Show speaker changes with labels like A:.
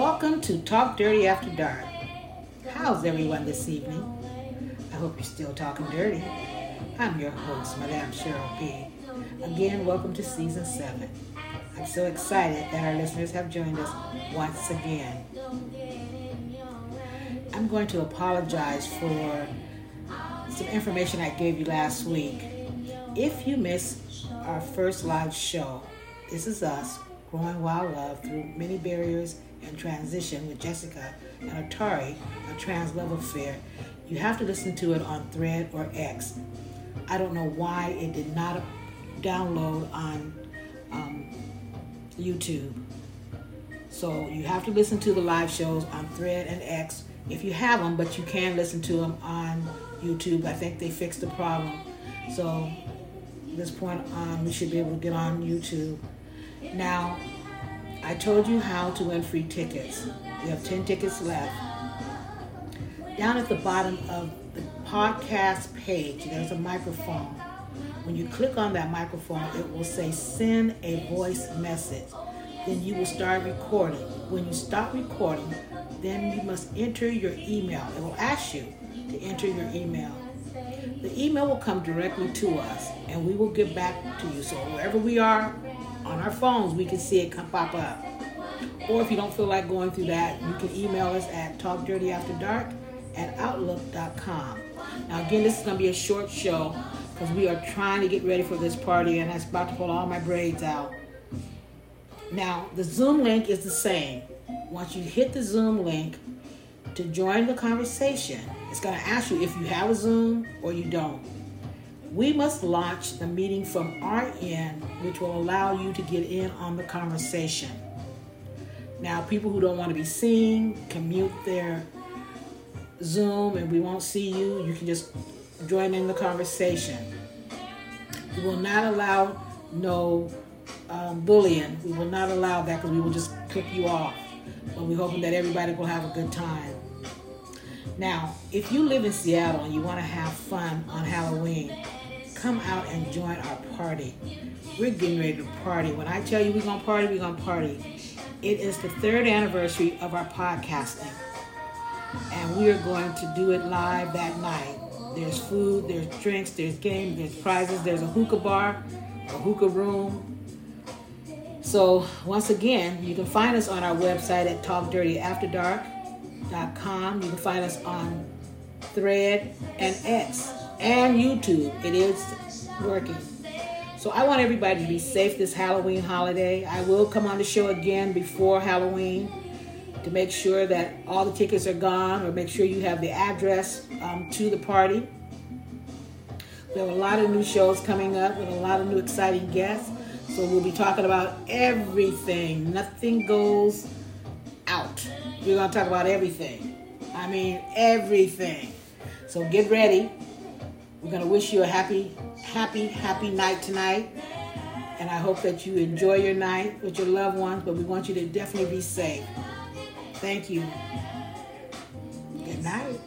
A: Welcome to Talk Dirty After Dark. How's everyone this evening? I hope you're still talking dirty. I'm your host, Madame Cheryl B. Again, welcome to season seven. I'm so excited that our listeners have joined us once again. I'm going to apologize for some information I gave you last week. If you missed our first live show, this is us growing wild love through many barriers and transition with Jessica and Atari, a trans love affair. You have to listen to it on Thread or X. I don't know why it did not download on um, YouTube. So you have to listen to the live shows on Thread and X if you have them, but you can listen to them on YouTube. I think they fixed the problem. So this point on, we should be able to get on YouTube. Now, I told you how to win free tickets. We have 10 tickets left. Down at the bottom of the podcast page, there's a microphone. When you click on that microphone, it will say send a voice message. Then you will start recording. When you stop recording, then you must enter your email. It will ask you to enter your email. The email will come directly to us and we will get back to you. So wherever we are on our phones, we can see it come pop up. Or if you don't feel like going through that, you can email us at talkdirtyafterdark at outlook.com. Now again, this is going to be a short show because we are trying to get ready for this party and I'm about to pull all my braids out. Now, the Zoom link is the same. Once you hit the Zoom link to join the conversation, it's going to ask you if you have a Zoom or you don't. We must launch the meeting from our end, which will allow you to get in on the conversation. Now, people who don't want to be seen can mute their Zoom and we won't see you. You can just join in the conversation. We will not allow no um, bullying. We will not allow that because we will just kick you off. But we're hoping that everybody will have a good time. Now, if you live in Seattle and you want to have fun on Halloween, come out and join our party. We're getting ready to party. When I tell you we're going to party, we're going to party. It is the third anniversary of our podcasting. And we are going to do it live that night. There's food, there's drinks, there's games, there's prizes, there's a hookah bar, a hookah room. So, once again, you can find us on our website at talkdirtyafterdark.com. You can find us on Thread and X and YouTube. It is working. So I want everybody to be safe this Halloween holiday. I will come on the show again before Halloween to make sure that all the tickets are gone or make sure you have the address um, to the party. We have a lot of new shows coming up with a lot of new exciting guests. So we'll be talking about everything. Nothing goes out. We're going to talk about everything. I mean, everything. So get ready. We're going to wish you a happy, happy, happy night tonight. And I hope that you enjoy your night with your loved ones, but we want you to definitely be safe. Thank you. Good night.